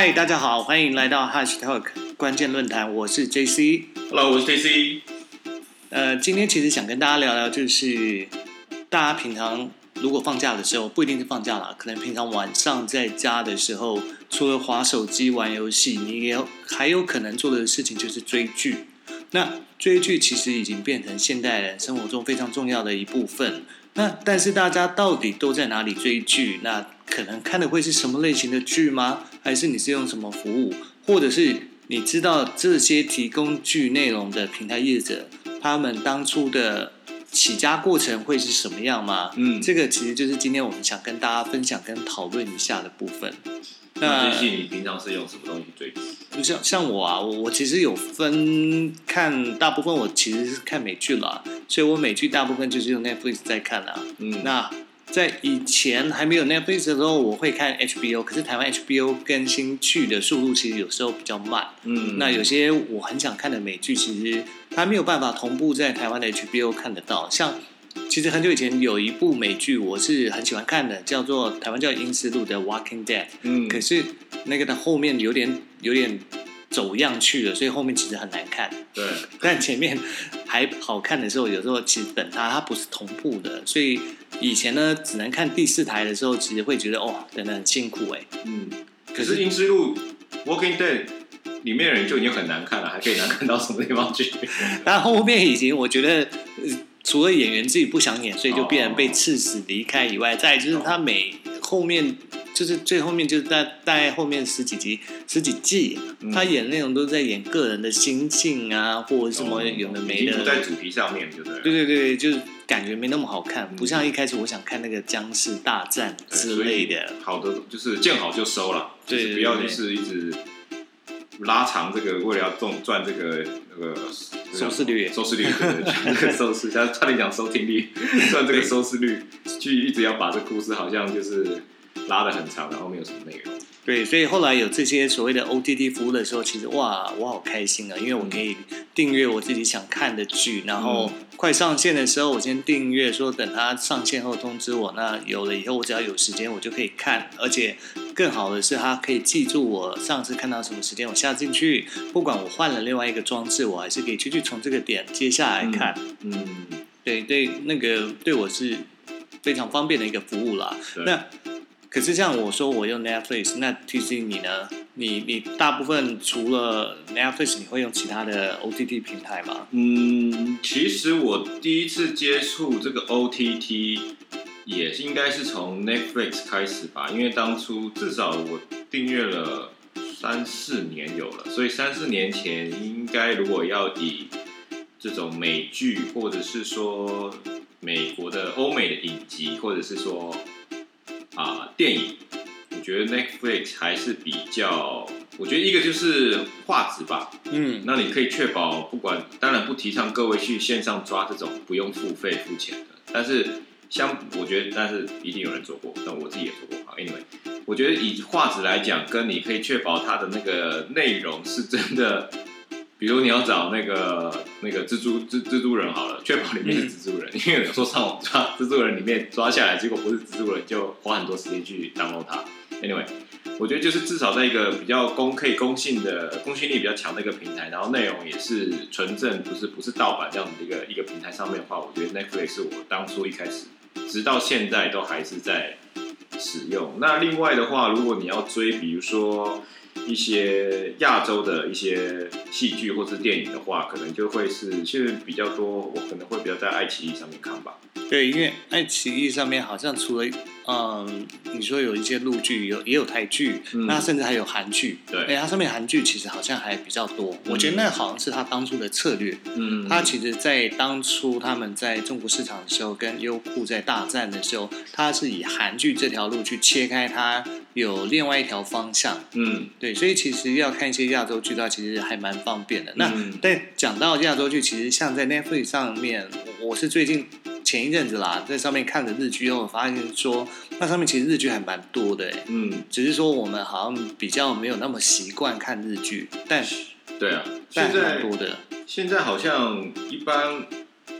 嗨，大家好，欢迎来到 Hash Talk 关键论坛，我是 JC。Hello，我是 JC。呃，今天其实想跟大家聊聊，就是大家平常如果放假的时候，不一定是放假啦，可能平常晚上在家的时候，除了划手机、玩游戏，你也有还有可能做的事情就是追剧。那追剧其实已经变成现代人生活中非常重要的一部分。那但是大家到底都在哪里追剧？那可能看的会是什么类型的剧吗？还是你是用什么服务？或者是你知道这些提供剧内容的平台业者，他们当初的起家过程会是什么样吗？嗯这个其实就是今天我们想跟大家分享跟讨论一下的部分。那 JC，你平常是用什么东西追剧？就像像我啊，我我其实有分看，大部分我其实是看美剧啦，所以我美剧大部分就是用 Netflix 在看啦。嗯，那在以前还没有 Netflix 的时候，我会看 HBO，可是台湾 HBO 更新剧的速度其实有时候比较慢。嗯，那有些我很想看的美剧，其实它没有办法同步在台湾的 HBO 看得到。像其实很久以前有一部美剧，我是很喜欢看的，叫做台湾叫《英斯路》的《Walking Dead》。嗯，可是那个的后面有点有点走样去了，所以后面其实很难看。对，但前面还好看的时候，有时候其实等它它不是同步的，所以以前呢只能看第四台的时候，其实会觉得哦，真的很辛苦哎。嗯，可是《英之路》Walking Dead 里面的人就已经很难看了，还可以难看到什么地方去？但后面已经我觉得。呃除了演员自己不想演，所以就必然被刺死离开以外，再就是他每后面就是最后面就是在大概后面十几集十几季，嗯他演的内容都在演个人的心境啊，或者什么有的没的。在主题上面，对不对？对对对，就是感觉没那么好看，不像一开始我想看那个僵尸大战之类的。好的，就是见好就收了，就对是不要是一直拉长这个，为了要赚赚这个那个收视率。收视率，对对 收视，他差点讲收听率，算这个收视率，剧一直要把这故事好像就是拉的很长，然后没有什么内容。对，所以后来有这些所谓的 OTT 服务的时候，其实哇，我好开心啊，因为我可以订阅我自己想看的剧，然后快上线的时候，我先订阅，说等它上线后通知我。那有了以后，我只要有时间，我就可以看，而且更好的是，它可以记住我上次看到什么时间，我下进去，不管我换了另外一个装置，我还是可以继续从这个点接下来看。嗯，对对，那个对我是非常方便的一个服务啦。那可是像我说我用 Netflix，那 T C 你呢？你你大部分除了 Netflix，你会用其他的 OTT 平台吗？嗯，其实我第一次接触这个 OTT 也应该是从 Netflix 开始吧，因为当初至少我订阅了三四年有了，所以三四年前应该如果要以这种美剧或者是说美国的欧美的影集，或者是说啊、电影，觉得 Netflix 还是比较，我觉得一个就是画质吧，嗯，那你可以确保，不管当然不提倡各位去线上抓这种不用付费付钱的，但是相我觉得，但是一定有人做过，但我自己也做过。好，anyway，我觉得以画质来讲，跟你可以确保它的那个内容是真的，比如你要找那个那个蜘蛛蜘蜘蛛人好了，确保里面是蜘蛛人，因为有时候上网抓蜘蛛人里面抓下来，结果不是蜘蛛人，就花很多时间去 download 它。anyway。我觉得就是至少在一个比较公可以公信的公信力比较强的一个平台，然后内容也是纯正，不是不是盗版这样的一个一个平台上面的话，我觉得 Netflix 是我当初一开始直到现在都还是在使用。那另外的话，如果你要追，比如说一些亚洲的一些戏剧或是电影的话，可能就会是现在比较多，我可能会比较在爱奇艺上面看吧。对，因为爱奇艺上面好像除了嗯，你说有一些陆剧，有也有台剧，嗯那甚至还有韩剧。对哎，它上面韩剧其实好像还比较多。我觉得那好像是他当初的策略。嗯他其实，在当初他们在中国市场的时候，跟优酷在大战的时候，他是以韩剧这条路去切开它有另外一条方向。嗯对，所以其实要看一些亚洲剧的话，其实还蛮方便的。那嗯但讲到亚洲剧，其实像在 Netflix 上面，我我是最近前一阵子啦，在上面看了日剧后，我发现说那上面其实日剧还蛮多的诶，嗯，只是说我们好像比较没有那么习惯看日剧，但对啊，但现在还蛮多的。现在好像一般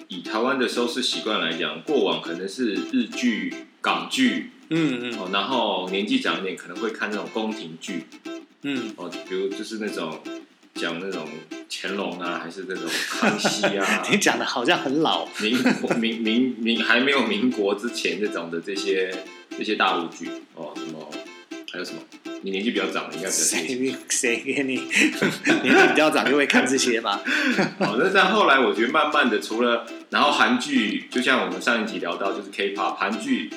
以台湾的收视习惯来讲，过往可能是日剧、港剧嗯嗯，哦，然后年纪长一点可能会看那种宫廷剧，嗯，哦，比如就是那种讲那种乾隆啊，还是那种康熙啊，你讲的好像很老，民国民民民还没有民国之前这种的这些这些大陆剧哦，什么还有什么？你年纪比较长，应该比较清楚。谁谁给你 年纪比较长就会看这些吧？好，那但后来我觉得慢慢的，除了然后韩剧，就像我们上一集聊到，就是 K-pop 韩剧。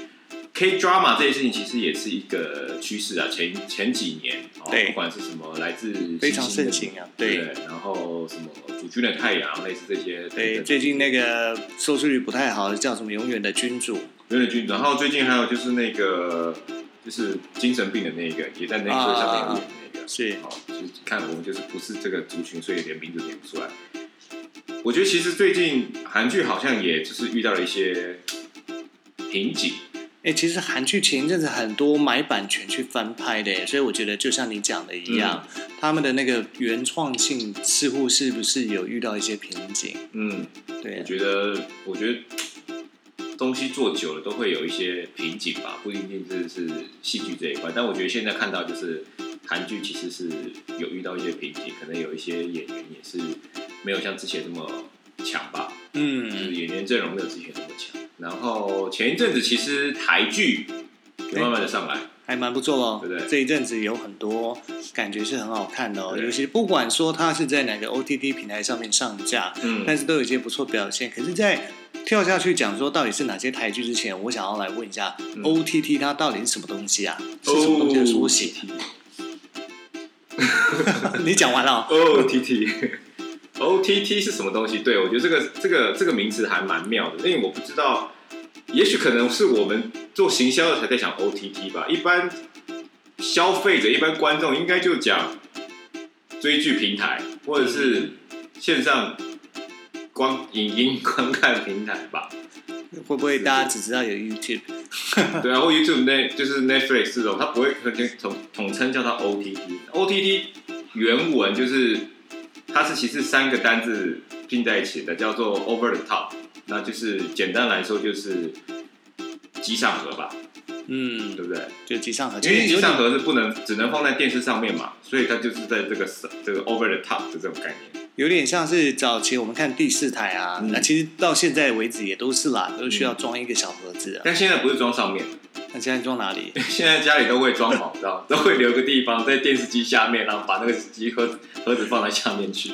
K drama 这件事情其实也是一个趋势啊，前前几年，哦，对。不管是什么来自非常盛行啊对。对，然后什么主君的太阳，类似这些，对，等最近那个收视率不太好，叫什么“永远的君主。永远的君主，然后最近还有就是那个就是精神病的那个，也在那个上面有演那个”，，是。好，就是看我们就是不是这个族群，所以连名字点不出来。我觉得其实最近韩剧好像也就是遇到了一些瓶颈，哎、其实韩剧前一阵子很多买版权去翻拍的，所以我觉得就像你讲的一样，他们的那个原创性似乎是不是有遇到一些瓶颈？嗯，对我，觉得，我觉得东西做久了都会有一些瓶颈吧，不一定是是戏剧这一块。但我觉得现在看到就是韩剧其实是有遇到一些瓶颈，可能有一些演员也是没有像之前那么强吧，嗯就是嗯，演员阵容没有之前那么强。然后前一阵子其实台剧有慢慢的上来，还蛮不错哦。对不对这一阵子有很多感觉是很好看的哦，尤其不管说它是在哪个 OTT 平台上面上架，嗯，但是都有一些不错表现。可是，在跳下去讲说到底是哪些台剧之前，我想要来问一下、嗯 OTT 它到底是什么东西啊？是什么东西的缩写？你讲完了哦、O T T O T T 是什么东西？对我觉得这个这个这个名词还蛮妙的，因为我不知道，也许可能是我们做行销的才在讲 O T T 吧。一般消费者、一般观众应该就讲追剧平台或者是线上观影音观看平台吧。会不会大家只知道有 YouTube？对啊，或 YouTube 那就是 Netflix 这种，它不会统统称叫它 OTT。OTT 原文就是它是其实三个单字拼在一起的，叫做 Over the Top，那就是简单来说就是机上盒吧，嗯对，不对？就机上盒，因为机上盒是不能只能放在电视上面嘛，所以它就是在这个这个 Over the Top 的这种概念。有点像是早期我们看第四台啊，嗯那其实到现在为止也都是啦，都需要装一个小盒子啊。但现在不是装上面，那现在装哪里？现在家里都会装好，知道吗都会留个地方在电视机下面，然后把那个机盒子盒子放在下面去。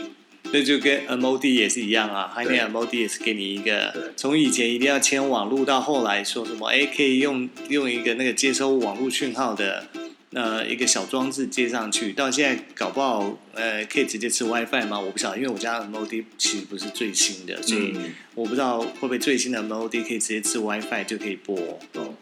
那就跟 MOD 也是一样啊，还对那 MOD 也是给你一个对，从以前一定要牵网路，到后来说什么哎可以用用一个那个接收网络讯号的呃一个小装置接上去，到现在搞不好呃可以直接吃 WiFi 吗？我不晓得，因为我家 MOD 其实不是最新的，所以嗯，我不知道会不会最新的 MOD 可以直接吃 WiFi 就可以播。哦。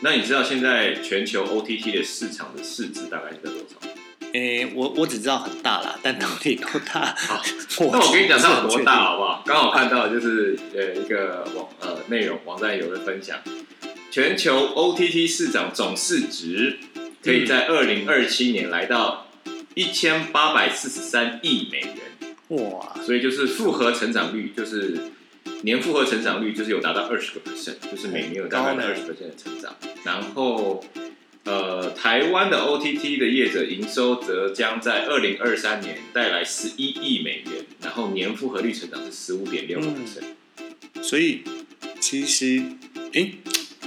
那你知道现在全球 OTT 的市场的市值大概是在多少？诶，我我只知道很大啦，但到底多大？好，我那我跟你讲它有多大好？不好？刚好看到就是呃一个网呃内容网站有人分享，全球 OTT 市场总市值可以在二零二七年来到一千八百四十三亿美元。哇，所以就是复合成长率，就是年复合成长率就是有达到二十个 percent，就是每年有大概二十 percent 的成长。然后，呃，台湾的 OTT 的业者营收则将在二零二三年带来十一亿美元，然后年复合率成长是十五点六个 percent。所以其实，诶，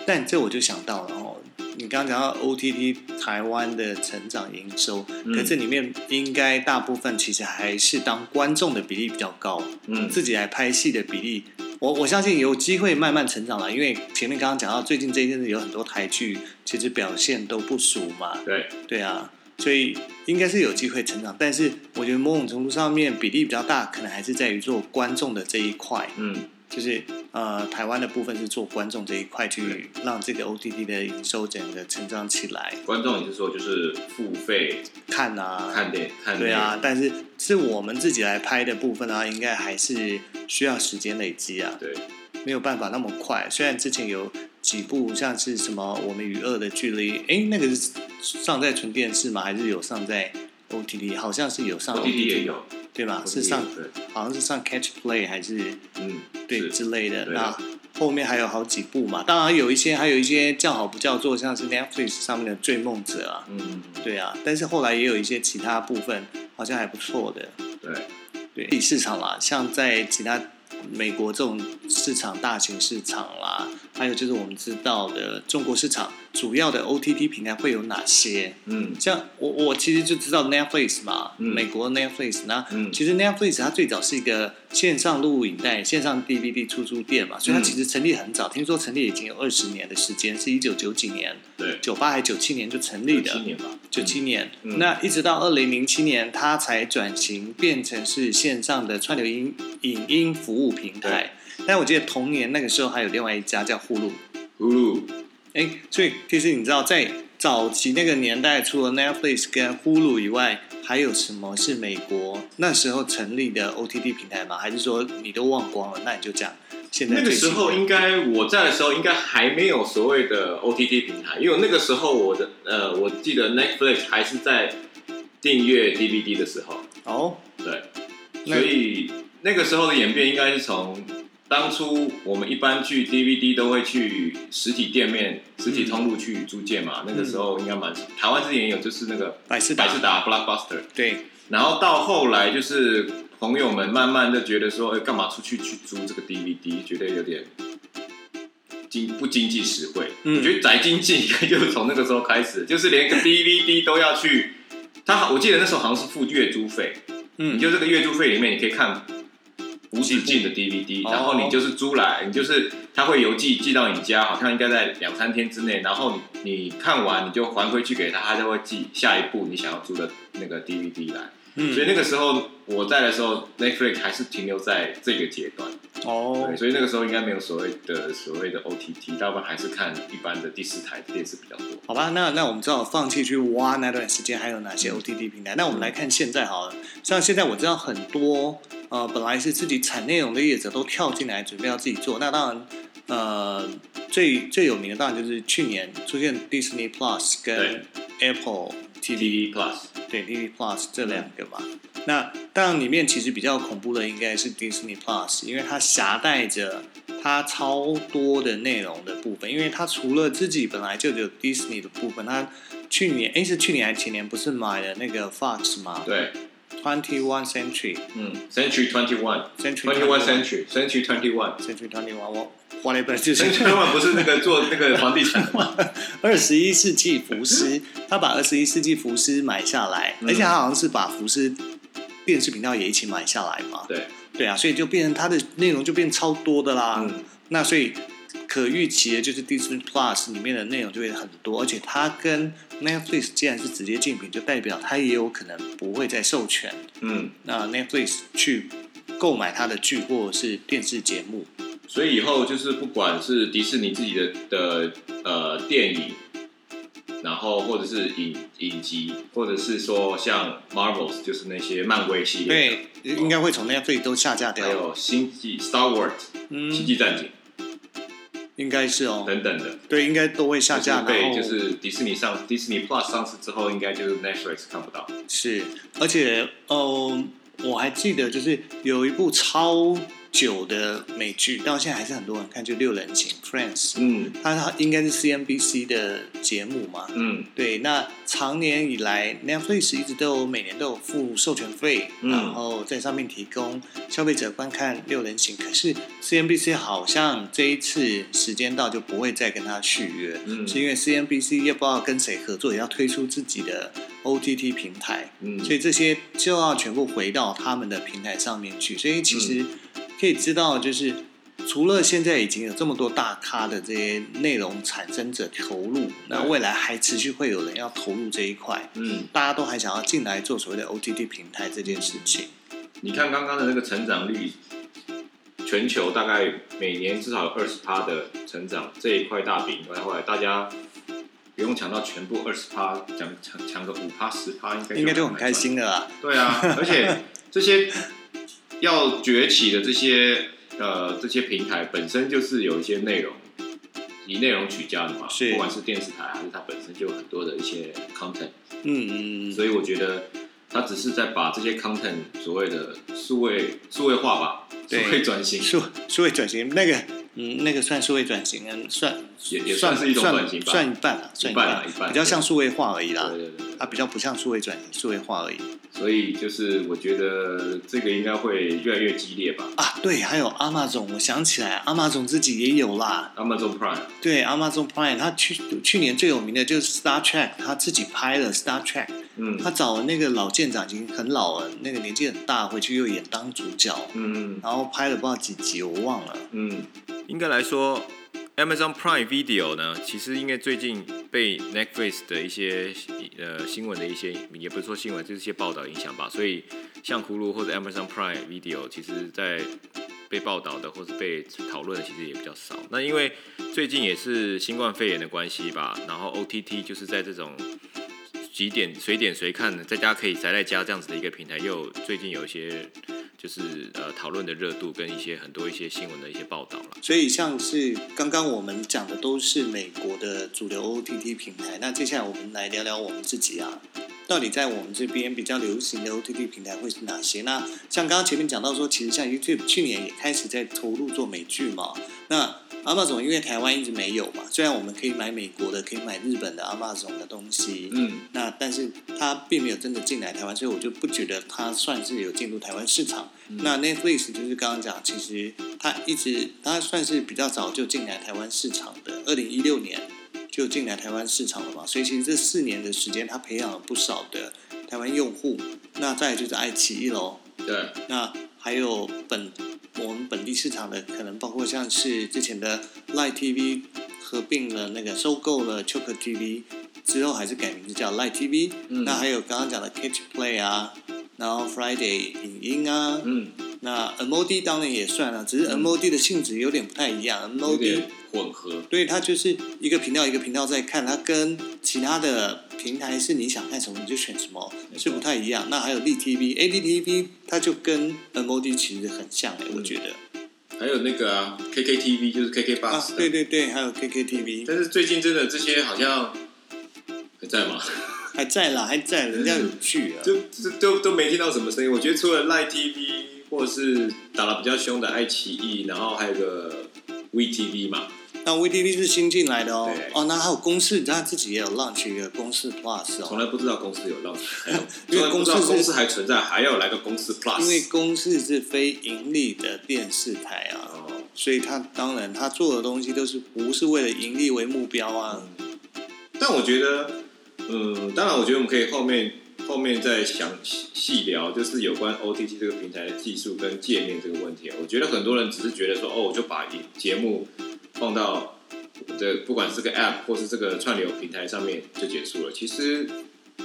但这我就想到了哦，你刚刚讲到 OTT 台湾的成长营收，嗯可这里面应该大部分其实还是当观众的比例比较高，嗯，自己来拍戏的比例。我我相信有机会慢慢成长了，因为前面刚刚讲到，最近这一阵子有很多台剧，其实表现都不俗嘛。对，对啊，所以应该是有机会成长，但是我觉得某种程度上面比例比较大，可能还是在于做观众的这一块，嗯，就是呃台湾的部分是做观众这一块去让这个 OTT 的营收整个成长起来，观众也是说就是付费看啊，看点看对啊，但是是我们自己来拍的部分啊，应该还是需要时间累积啊，对，没有办法那么快。虽然之前有几部像是什么《我们与恶的距离》，哎，那个是上在纯电视吗？还是有上在 OTT？好像是有上 OTT 也有，对吧？是上好像是上 Catch Play 还是嗯，对之类的。那后面还有好几部嘛。当然有一些还有一些叫好不叫座，像是 Netflix 上面的《追梦者》啊，嗯，对啊。但是后来也有一些其他部分好像还不错的，对，对。市场啦，像在其他美国这种市场大型市场啦，还有就是我们知道的中国市场主要的 OTT 平台会有哪些？嗯。像我我其实就知道 Netflix 嘛，嗯。美国 Netflix，那嗯。其实 Netflix 它最早是一个线上录影带、线上 DVD 出租店嘛，所以它嗯。其实成立很早，听说成立已经有二十年的时间，是一九九几年，对，九八还九七年就成立的，七年吧，九七年，嗯。那一直到二零零七年，它才转型变成是线上的串流音影音服务平台。但我记得同年那个时候还有另外一家叫呼噜，Hulu，哎，所以其实你知道，在早期那个年代，除了 Netflix 跟呼噜以外，还有什么是美国那时候成立的 OTT 平台吗？还是说你都忘光了？那你就讲现在那个时候应该我在的时候应该还没有所谓的 OTT 平台，因为那个时候我的呃，我记得 Netflix 还是在订阅 DVD 的时候，哦，对，所以那个时候的演变应该是从当初我们一般去 DVD 都会去实体店面、实体通路去租借嘛，那个时候应该蛮台湾之前也有，就是那个百事达。百事达 Blockbuster，对，然后到后来就是朋友们慢慢的觉得说，哎，干嘛出去去租这个 DVD，觉得有点经不经济实惠。嗯。我觉得宅经济就是从那个时候开始，就是连个 DVD 都要去。他我记得那时候好像是付月租费，嗯。你就这个月租费里面你可以看无止境的 DVD，哦然后你就是租来，你就是他会邮寄寄到你家，好像应该在两三天之内，然后你你看完你就还回去给他，他就会寄下一部你想要租的那个 DVD 来。嗯所以那个时候我在的时候，Netflix 还是停留在这个阶段，哦对，，所以那个时候应该没有所谓的所谓的 OTT，大部分还是看一般的第四台电视比较多。好吧，那那我们只好放弃去挖那段时间还有哪些嗯 OTT 平台。那我们来看现在好了，像现在我知道很多呃本来是自己产内容的业者都跳进来准备要自己做。那当然呃最最有名的当然就是去年出现 Disney Plus 跟 Apple TV Plus，对 TV Plus 这两个嘛。那当然里面其实比较恐怖的应该是 Disney Plus，因为它挟带着它超多的内容的部分，因为它除了自己本来就有 Disney 的部分，它去年诶是去年还是前年不是买了那个 Fox 吗对，？Twenty One Century 嗯，Century Twenty One。Century Twenty One Century Century Twenty One Century Twenty One 我 whatever 就是 Century One 不是那个做那个房地产吗？二十一世纪福斯，他把二十一世纪福斯买下来，嗯而且他好像是把福斯电视频道也一起买下来嘛。对，对啊，所以就变成它的内容就变超多的啦。嗯那所以可预期的就是 Disney Plus 里面的内容就会很多，而且它跟 Netflix 既然是直接竞品，就代表它也有可能不会再授权嗯，那 Netflix 去购买它的剧或者是电视节目。所以以后就是不管是迪士尼自己的的呃电影，然后或者是影影集，或者是说像 Marvels，就是那些漫威系列，对，应该会从 Netflix 都下架掉还掉。有星际 Star Wars、星嗯，际战警应该是哦。等等的，对，应该都会下架。就是被然后就是迪士尼上 Disney Plus 上市之后，应该就是 Netflix 看不到。是，而且呃，我还记得就是有一部超久的美剧，到现在还是很多人看，就《六人行》（Friends）。嗯它它应该是 CNBC 的节目嘛？嗯对，那常年以来，Netflix 一直都有每年都有付授权费，嗯然后在上面提供消费者观看《六人行》。可是 CNBC 好像这一次时间到就不会再跟他续约，嗯是因为 CNBC 也不知道跟谁合作，也要推出自己的 OTT 平台。嗯，所以这些就要全部回到他们的平台上面去。所以其嗯实可以知道，就是除了现在已经有这么多大咖的这些内容产生者投入，那未来还持续会有人要投入这一块，嗯，大家都还想要进来做所谓的 OTT 平台这件事情。你看刚刚的那个成长率，全球大概每年至少有二十趴的成长，这一块大饼，后来大家不用抢到全部二十趴，抢抢抢个五趴十趴，应该应该就很开心了啦。对啊，而且这些要崛起的这些呃这些平台本身就是有一些内容以内容取家的嘛，是。不管是电视台还是它本身就有很多的一些 content，嗯嗯。嗯，所以我觉得它只是在把这些 content 所谓的数位数位化吧，数对位转型，数数位转型那个嗯，那个算数位转型，嗯，算也也算是一种转型吧算一半了，算一半啦一半比较像数位化而已啦对。对对。它比较不像数位转型、数位化而已所以就是我觉得这个应该会越来越激烈吧。啊。对，还有阿玛总，我想起来，阿玛总自己也有啦。Amazon Prime，对，Amazon Prime，他去去年最有名的就是 Star Trek，他自己拍了 Star Trek，嗯他找了那个老舰长，已经很老了，那个年纪很大，回去又演当主角，嗯然后拍了不知道几集，我忘了。嗯，应该来说，Amazon Prime Video 呢，其实应该最近被 Netflix 的一些呃新闻的一些，也不是说新闻，就是一些报道影响吧。所以像葫芦或者 Amazon Prime Video，其实在被报道的或是被讨论的，其实也比较少。那因为最近也是新冠肺炎的关系吧，然后 OTT 就是在这种几点随点随看，在家可以宅在家这样子的一个平台，又最近有一些就是呃讨论的热度跟一些很多一些新闻的一些报道了。所以像是刚刚我们讲的都是美国的主流 OTT 平台，那接下来我们来聊聊我们自己啊，到底在我们这边比较流行的 OTT 平台会是哪些？那像刚刚前面讲到说，其实像 YouTube 去年也开始在投入做美剧嘛，那 Amazon 因为台湾一直没有嘛，虽然我们可以买美国的，可以买日本的 Amazon 的东西，嗯，那但是它并没有真的进来台湾，所以我就不觉得它算是有进入台湾市场。那 Netflix 就是刚刚讲，其实它一直它算是比较早就进来台湾市场的，二零一六年就进来台湾市场了嘛，所以其实这四年的时间，它培养了不少的台湾用户。那再来就是爱奇艺喽，对，那还有本我们本地市场的，可能包括像是之前的 Line TV 合并了那个收购了 Choke TV 之后，还是改名字叫 Line TV、嗯。那还有刚刚讲的 Catch Play 啊，然后 Friday 影音啊，嗯，那 MOD 当然也算了，只是 MOD 的性质有点不太一样，MOD 混合，对，它就是一个频道一个频道在看，它跟其他的平台是你想看什么你就选什么，是不太一样。那还有 l TV、ADTV，它就跟 MOD 其实很像哎、我觉得。还有那个啊 KKTV 就是 KK 啊 Bus，，的。对对对，还有 KKTV 但是最近真的这些好像还在吗？还在啦，还在，人家有趣啊。就就都都没听到什么声音。我觉得除了 Line TV 或者是打得比较凶的爱奇艺，然后还有个 VTV 嘛，那 VTV 是新进来的哦，哦，那还有公司，他自己也有 launch 一个公司 Plus 哦，从来不知道公司有让，还有因为公司是公司还存在，还要来个公司 Plus。因为公司是非盈利的电视台啊，哦，所以他当然他做的东西都是不是为了盈利为目标啊。但我觉得，嗯，当然，我觉得我们可以后面后面再详细细聊，就是有关 OTT 这个平台的技术跟界面这个问题。我觉得很多人只是觉得说，哦，我就把节目放到这不管是个 App 或是这个串流平台上面就结束了。其实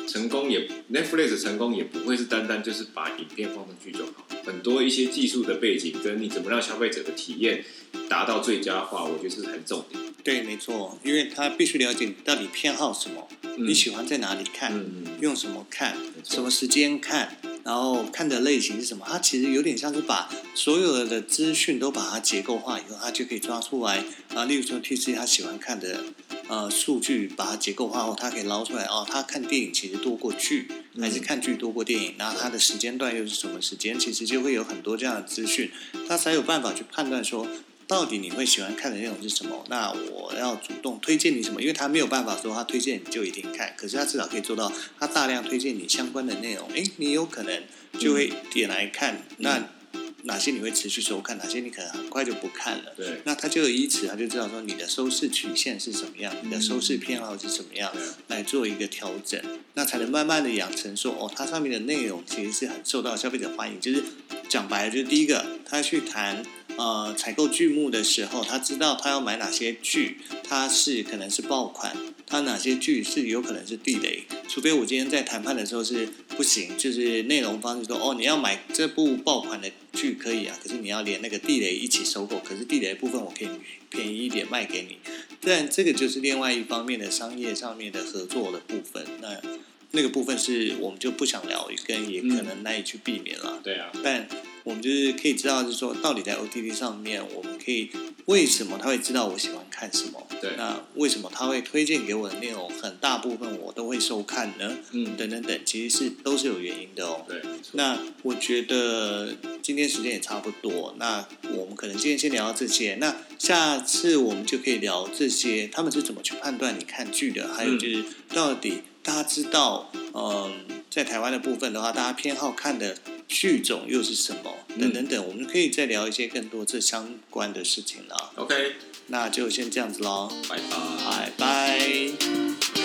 成功也 Netflix 成功也不会是单单就是把影片放上去就好，很多一些技术的背景跟你怎么让消费者的体验达到最佳化，我觉得是很重点。对，没错，因为他必须了解你到底偏好什么，嗯你喜欢在哪里看，嗯嗯用什么看，什么时间看，然后看的类型是什么。它其实有点像是把所有的资讯都把它结构化以后，它就可以抓出来啊。例如说 T C 他喜欢看的呃数据，把它结构化后，他可以捞出来哦。他看电影其实多过剧，还是看剧多过电影？然后他的时间段又是什么时间？其实就会有很多这样的资讯，他才有办法去判断说。到底你会喜欢看的内容是什么？那我要主动推荐你什么？因为他没有办法说他推荐你就一定看，可是他至少可以做到，他大量推荐你相关的内容，诶，你有可能就会点来看。那哪些你会持续收看，哪些你可能很快就不看了？对。那他就有以此，他就知道说你的收视曲线是什么样，你的收视偏好是怎么样，来做一个调整，那才能慢慢的养成说，哦，它上面的内容其实是很受到消费者欢迎。就是讲白了，就是第一个，他去谈呃采购剧目的时候，他知道他要买哪些剧，它是可能是爆款，它哪些剧是有可能是地雷，除非我今天在谈判的时候是不行，就是内容方是说，哦，你要买这部爆款的剧可以啊，可是你要连那个地雷一起收购，可是地雷的部分我可以便宜一点卖给你，但这个就是另外一方面的商业上面的合作的部分，那那个部分是我们就不想聊，跟也可能难以去避免了。对啊，但我们就是可以知道，就是说到底在 OTT 上面，我们可以为什么他会知道我喜欢看什么？对那为什么他会推荐给我的内容很大部分我都会收看呢？嗯，等等等，其实是都是有原因的哦。对，那我觉得今天时间也差不多，那我们可能今天先聊到这些，那下次我们就可以聊这些他们是怎么去判断你看剧的，还有就是到底大家知道，嗯，在台湾的部分的话，大家偏好看的剧种又是什么，等等等，我们可以再聊一些更多这相关的事情了。OK，那就先这样子喽，拜拜。拜拜。